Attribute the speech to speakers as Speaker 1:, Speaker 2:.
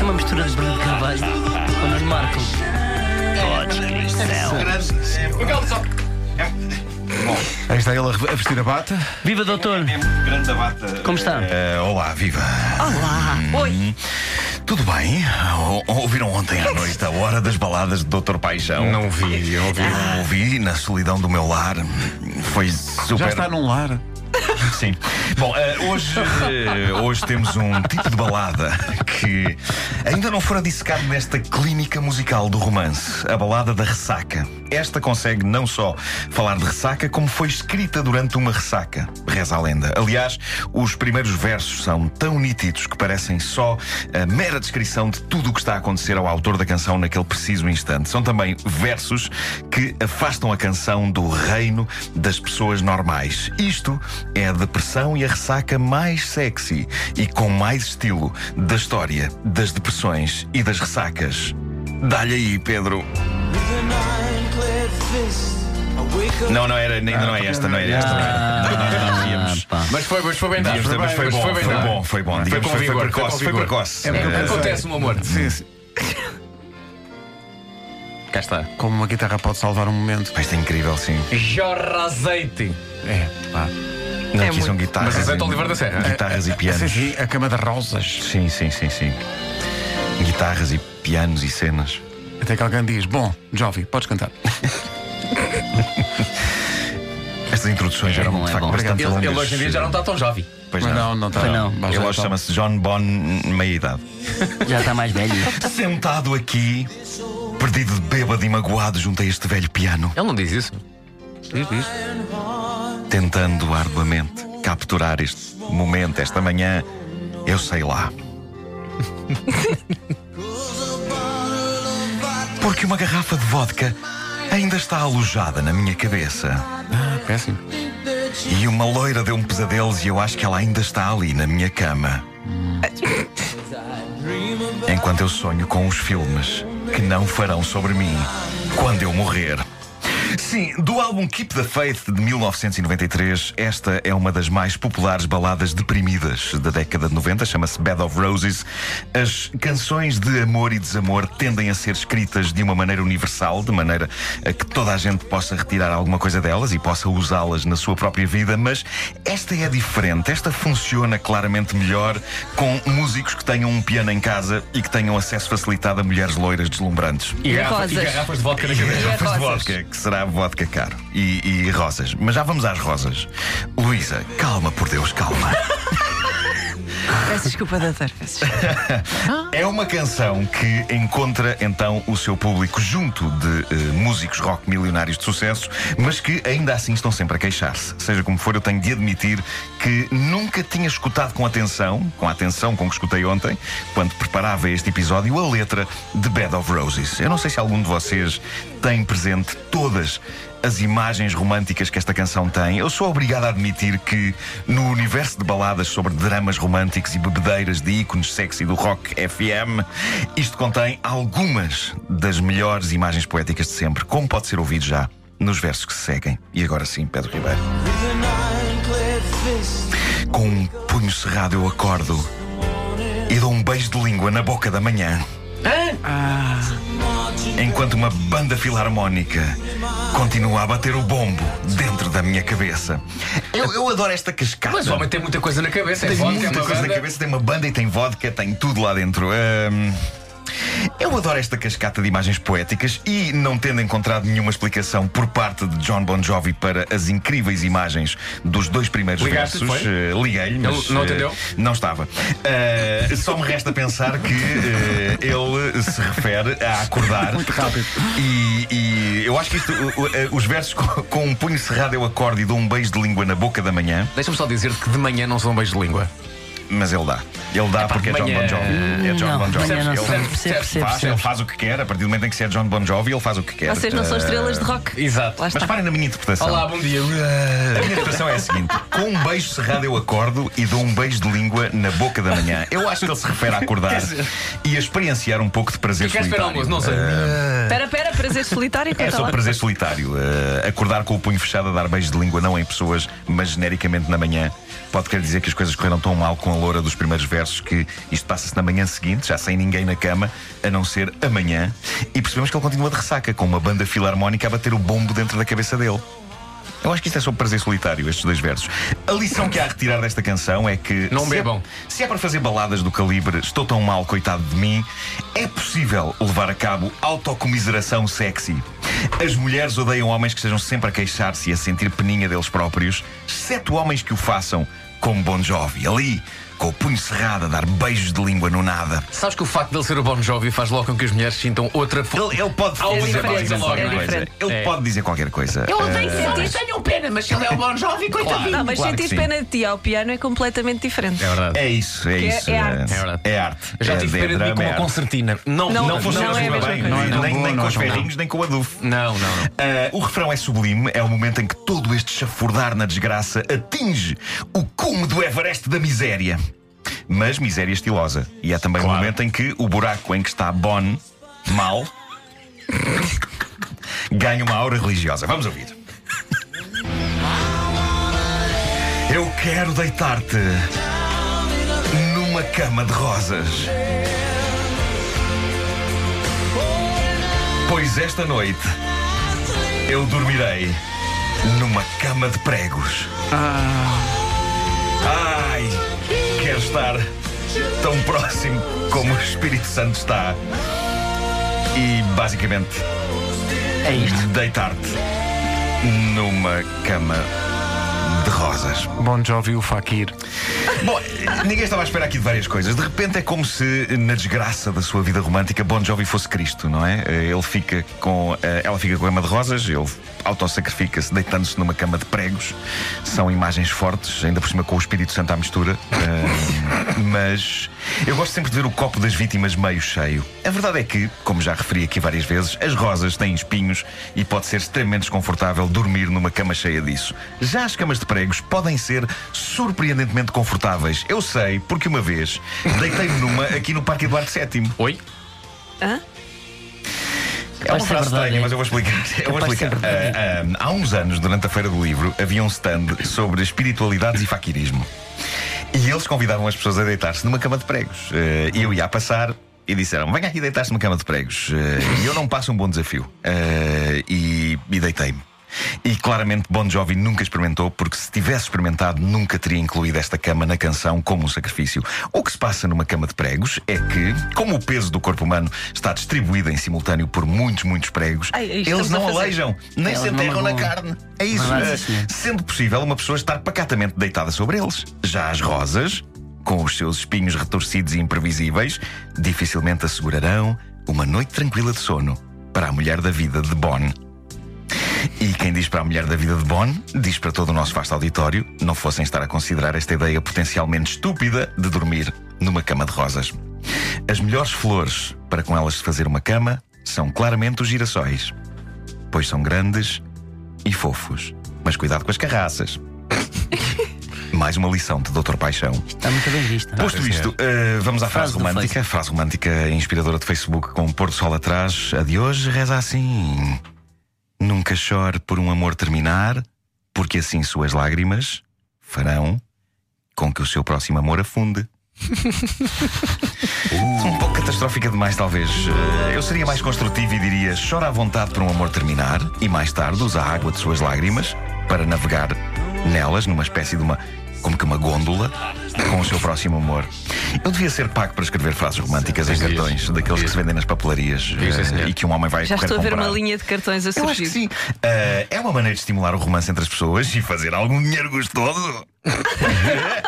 Speaker 1: Isto é uma mistura de Bruno de Carvalho com Nuno Marco.
Speaker 2: Aí está ele a vestir a bata.
Speaker 1: Viva doutor!
Speaker 3: Grande abata.
Speaker 1: Como está?
Speaker 3: Eh, olá, viva.
Speaker 1: Olá! Oi!
Speaker 3: Tudo bem? Ou- Ouviram ontem à noite a hora das baladas de Dr. Paixão?
Speaker 4: Não vi, eu ouvi.
Speaker 3: Eu ouvi na solidão do meu lar. Foi super.
Speaker 2: Já está num lar.
Speaker 3: Sim. Bom, eh, hoje, eh, hoje temos um tipo de balada que ainda não fora dissecado nesta clínica musical do romance, a balada da ressaca. Esta consegue não só falar de ressaca, como foi escrita durante uma ressaca, reza a lenda. Aliás, os primeiros versos são tão nítidos que parecem só a mera descrição de tudo o que está a acontecer ao autor da canção naquele preciso instante. São também versos que afastam a canção do reino das pessoas normais. Isto é a depressão e a ressaca mais sexy e com mais estilo da história das depressões e das ressacas. Dá-lhe aí, Pedro. Não, não era, ainda não é esta, não é esta. Não era. Nós- devíamos-
Speaker 1: pá.
Speaker 4: Mas foi, mas foi bem dado.
Speaker 3: ter- mas foi bom,
Speaker 4: bem
Speaker 3: foi bom, foi bom.
Speaker 4: Foi
Speaker 3: Digamos,
Speaker 4: com
Speaker 3: foi- foi
Speaker 4: vigor,
Speaker 3: precoce, foi precoce.
Speaker 4: É, Acontece, meu amor.
Speaker 2: Sim, sim.
Speaker 4: Cá está.
Speaker 2: Como uma guitarra pode salvar um momento.
Speaker 3: Isto é incrível, sim.
Speaker 4: Jorra azeite.
Speaker 2: É, pá.
Speaker 3: Não, aqui são guitarras.
Speaker 4: Mas azeite
Speaker 3: e-
Speaker 4: Oliveira da Serra.
Speaker 3: Guitarras e pianos.
Speaker 2: sim, a cama das rosas.
Speaker 3: Sim, sim, sim, sim. Guitarras e pianos e cenas.
Speaker 2: Até que alguém diz: Bom, Jovi, podes cantar.
Speaker 3: Estas introduções eram
Speaker 1: bom,
Speaker 3: de
Speaker 1: é
Speaker 3: facto
Speaker 1: bom.
Speaker 3: bastante
Speaker 4: Ele,
Speaker 3: longas.
Speaker 4: ele hoje em dia já não está tão jovem.
Speaker 3: Pois
Speaker 2: Mas
Speaker 3: não.
Speaker 2: não, não está.
Speaker 1: Pois não.
Speaker 2: Mas
Speaker 3: Ele hoje chama-se John Bon, meia idade.
Speaker 1: Já está mais velho.
Speaker 3: Sentado aqui, perdido de bêbado e magoado junto a este velho piano,
Speaker 4: Ele não diz isso.
Speaker 2: Diz, diz.
Speaker 3: tentando arduamente capturar este momento, esta manhã, eu sei lá. Porque uma garrafa de vodka ainda está alojada na minha cabeça.
Speaker 2: Ah, péssimo.
Speaker 3: E uma loira deu-me pesadelos e eu acho que ela ainda está ali na minha cama. Enquanto eu sonho com os filmes que não farão sobre mim quando eu morrer. Sim, do álbum Keep the Faith de 1993, esta é uma das mais populares baladas deprimidas da década de 90, chama-se Bed of Roses. As canções de amor e desamor tendem a ser escritas de uma maneira universal, de maneira a que toda a gente possa retirar alguma coisa delas e possa usá-las na sua própria vida, mas esta é diferente. Esta funciona claramente melhor com músicos que tenham um piano em casa e que tenham acesso facilitado a mulheres loiras deslumbrantes.
Speaker 4: E,
Speaker 5: E
Speaker 4: garrafa- e garrafas de vodka na
Speaker 3: E
Speaker 4: cabeça.
Speaker 3: garrafas de vodka, que será vodka caro. E, e rosas. Mas já vamos às rosas. Luísa, calma, por Deus, calma.
Speaker 5: Peço desculpa, doutor.
Speaker 3: É uma canção que encontra então o seu público junto de eh, músicos rock milionários de sucesso, mas que ainda assim estão sempre a queixar-se. Seja como for, eu tenho de admitir que nunca tinha escutado com atenção, com a atenção com que escutei ontem, quando preparava este episódio, a letra de Bed of Roses. Eu não sei se algum de vocês tem presente todas as imagens românticas que esta canção tem. Eu sou obrigado a admitir que no universo de baladas sobre dramas românticos e bebedeiras de ícones sexy do rock FM, isto contém algumas das melhores imagens poéticas de sempre, como pode ser ouvido já nos versos que se seguem. E agora sim, Pedro Ribeiro. Com um punho cerrado eu acordo e dou um beijo de língua na boca da manhã. Enquanto uma banda filarmónica continua a bater o bombo dentro da minha cabeça. Eu, eu adoro esta cascata.
Speaker 4: Mas o homem tem muita coisa na cabeça.
Speaker 3: tem
Speaker 4: é vodka, é
Speaker 3: muita
Speaker 4: uma
Speaker 3: coisa na
Speaker 4: banda.
Speaker 3: cabeça, tem uma banda e tem vodka, tem tudo lá dentro. Ahm, eu adoro esta cascata de imagens poéticas e, não tendo encontrado nenhuma explicação por parte de John Bon Jovi para as incríveis imagens dos dois primeiros
Speaker 4: Ligaste,
Speaker 3: versos, eh, liguei-lhe, mas
Speaker 4: não
Speaker 3: eh,
Speaker 4: atendeu?
Speaker 3: não estava. Ah, só me resta pensar que eh, ele se refere a acordar.
Speaker 2: Muito rápido.
Speaker 3: E, e eu acho que isto, eh, os versos com, com um punho cerrado eu acordo e dou um beijo de língua na boca da manhã,
Speaker 4: Deixa-me só dizer que de manhã não são beijos de língua.
Speaker 3: Mas ele dá. Ele dá porque é John Bon Jovi. É John
Speaker 1: Não,
Speaker 3: Bon Jovi.
Speaker 1: não
Speaker 3: Ele
Speaker 4: percebe,
Speaker 1: Percebe, percebe,
Speaker 3: faz, ele faz o que quer, a partir do momento em que se é John Bon Jovi, ele faz o que quer.
Speaker 5: Vocês não são
Speaker 3: Eh,
Speaker 5: estrelas de rock.
Speaker 4: Exato.
Speaker 3: Mas parem na minha interpretação.
Speaker 4: Olá, bom dia.
Speaker 3: A minha interpretação é a seguinte: com um beijo cerrado eu acordo e dou um beijo de língua na boca da manhã. Eu acho que ele se refere a acordar e a experienciar um pouco de prazer solitário.
Speaker 4: almoço? Não sei.
Speaker 5: Prazer solitário,
Speaker 3: É
Speaker 5: conta
Speaker 3: sobre
Speaker 5: lá.
Speaker 3: prazer solitário. Uh, acordar com o punho fechado a dar beijos de língua, não em pessoas, mas genericamente na manhã. Pode querer dizer que as coisas correram tão mal com a loura dos primeiros versos que isto passa-se na manhã seguinte, já sem ninguém na cama, a não ser amanhã. E percebemos que ele continua de ressaca, com uma banda filarmónica a bater o bombo dentro da cabeça dele. Eu acho que isto é sobre prazer solitário, estes dois versos. A lição que há a retirar desta canção é que.
Speaker 4: Não
Speaker 3: se
Speaker 4: bebam.
Speaker 3: É, se é para fazer baladas do calibre Estou tão mal, coitado de mim, é possível levar a cabo autocomiseração sexy. As mulheres odeiam homens que estejam sempre a queixar-se e a sentir peninha deles próprios, exceto homens que o façam, como Bon Jovi, ali, com o punho cerrado, a dar beijos de língua no nada.
Speaker 4: Sabes que o facto de ele ser o Bon Jovi faz logo com que as mulheres sintam outra fo-
Speaker 3: Ele, ele pode dizer qualquer
Speaker 5: é
Speaker 3: coisa.
Speaker 5: diferente.
Speaker 3: Ele
Speaker 4: É.
Speaker 3: pode dizer qualquer coisa.
Speaker 6: Eu
Speaker 3: Eh,
Speaker 6: odeio sentir, tenho pena, mas se ele é o Bon Jovi, coitadinho.
Speaker 5: Não, mas
Speaker 3: Claro
Speaker 5: sentir pena de ti ao piano é completamente diferente.
Speaker 4: É verdade.
Speaker 3: É isso, é
Speaker 5: é-
Speaker 3: isso.
Speaker 5: é
Speaker 3: eh,
Speaker 5: arte.
Speaker 4: É.
Speaker 3: É arte.
Speaker 4: Já
Speaker 3: É
Speaker 4: tive pena de mim com
Speaker 3: é
Speaker 4: uma concertina. Não,
Speaker 5: Não,
Speaker 3: Não
Speaker 5: Não
Speaker 3: funciona
Speaker 5: é a
Speaker 3: bem, nem,
Speaker 2: Não é
Speaker 3: nem,
Speaker 2: tão
Speaker 3: nem
Speaker 2: bom,
Speaker 3: com os ferrinhos, nem com o adufo.
Speaker 4: Não, não, não.
Speaker 3: Ah, o refrão é sublime, é o momento em que todo este chafurdar na desgraça atinge o cume do Everest da miséria. Mas miséria estilosa. E é também o
Speaker 4: Claro.
Speaker 3: momento em que o buraco em que está Bon, mal, ganha uma aura religiosa. Vamos ouvir. Eu quero deitar-te numa cama de rosas. Pois esta noite eu dormirei numa cama de pregos. Ai, quero estar tão próximo como o Espírito Santo está. E basicamente
Speaker 1: É isto.
Speaker 3: deitar-te numa cama rosas.
Speaker 2: Bon Jovi, o Fakir.
Speaker 3: Bom, ninguém estava à espera aqui de várias coisas. De repente é como se, na desgraça da sua vida romântica, Bon Jovi fosse Cristo, não é? Ele fica com. eh, Ela fica com a cama de rosas, ele autossacrifica-se deitando-se numa cama de pregos. São imagens fortes, ainda por cima com o Espírito Santo à mistura. Eh, mas eu gosto sempre de ver o copo das vítimas meio cheio. A verdade é que, como já referi aqui várias vezes, as rosas têm espinhos e pode ser extremamente desconfortável dormir numa cama cheia disso. Já as camas de pregos podem ser surpreendentemente confortáveis. Eu sei, porque uma vez deitei-me numa aqui no Parque Eduardo VII.
Speaker 4: Oi?
Speaker 5: Hã?
Speaker 3: É uma frase
Speaker 1: verdade,
Speaker 3: estranha,
Speaker 1: é?
Speaker 3: mas eu vou explicar. Eu vou explicar. Ah, ah, há uns anos, durante a Feira do Livro, havia um stand sobre espiritualidades e faquirismo. E eles convidavam as pessoas a deitar-se numa cama de pregos. E eu ia a passar e disseram: Venha aqui deitar-se numa cama de pregos. Ah, E eu não passo um bom desafio. Ah, E, e deitei-me. E claramente Bon Jovi nunca experimentou, porque se tivesse experimentado, nunca teria incluído esta cama na canção como um sacrifício. O que se passa numa cama de pregos é que, como o peso do corpo humano está distribuído em simultâneo por muitos, muitos pregos,
Speaker 5: Ai,
Speaker 3: eles não aleijam, nem
Speaker 1: Eles
Speaker 3: se
Speaker 1: não
Speaker 3: enterram na carne. É isso.
Speaker 1: Verdade, sim, senhor.
Speaker 3: sendo possível uma pessoa estar pacatamente deitada sobre eles. Já as rosas, com os seus espinhos retorcidos e imprevisíveis, dificilmente assegurarão uma noite tranquila de sono para a mulher da vida de Bon. E quem diz para a mulher da vida de Bon, diz para todo o nosso vasto auditório, não fossem estar a considerar esta ideia potencialmente estúpida de dormir numa cama de rosas. As melhores flores para com elas se fazer uma cama são claramente os girassóis, pois são grandes e fofos. Mas cuidado com as carraças. Mais uma lição de Doutor Paixão.
Speaker 1: Está muito bem visto.
Speaker 3: Posto isto, eh, vamos à frase,
Speaker 1: Frase
Speaker 3: romântica. Frase romântica inspiradora de Facebook com o pôr do sol atrás. A de hoje reza assim: Nunca chore por um amor terminar, porque assim suas lágrimas farão com que o seu próximo amor afunde. Um pouco catastrófica demais, talvez. Eh, Eu seria mais construtivo e diria: chora à vontade por um amor terminar e mais tarde usa a água de suas lágrimas para navegar nelas numa espécie de uma. Como que uma gôndola com o seu próximo amor. Eu devia ser pago para escrever frases românticas em cartões, daqueles que se vendem nas papelarias
Speaker 4: senhor.
Speaker 3: e que um homem vai
Speaker 5: Já estou a ver
Speaker 3: comprar.
Speaker 5: uma linha de cartões a
Speaker 3: Eu acho que
Speaker 5: surgir.
Speaker 3: sim. Eh, é uma maneira de estimular o romance entre as pessoas e fazer algum dinheiro gostoso.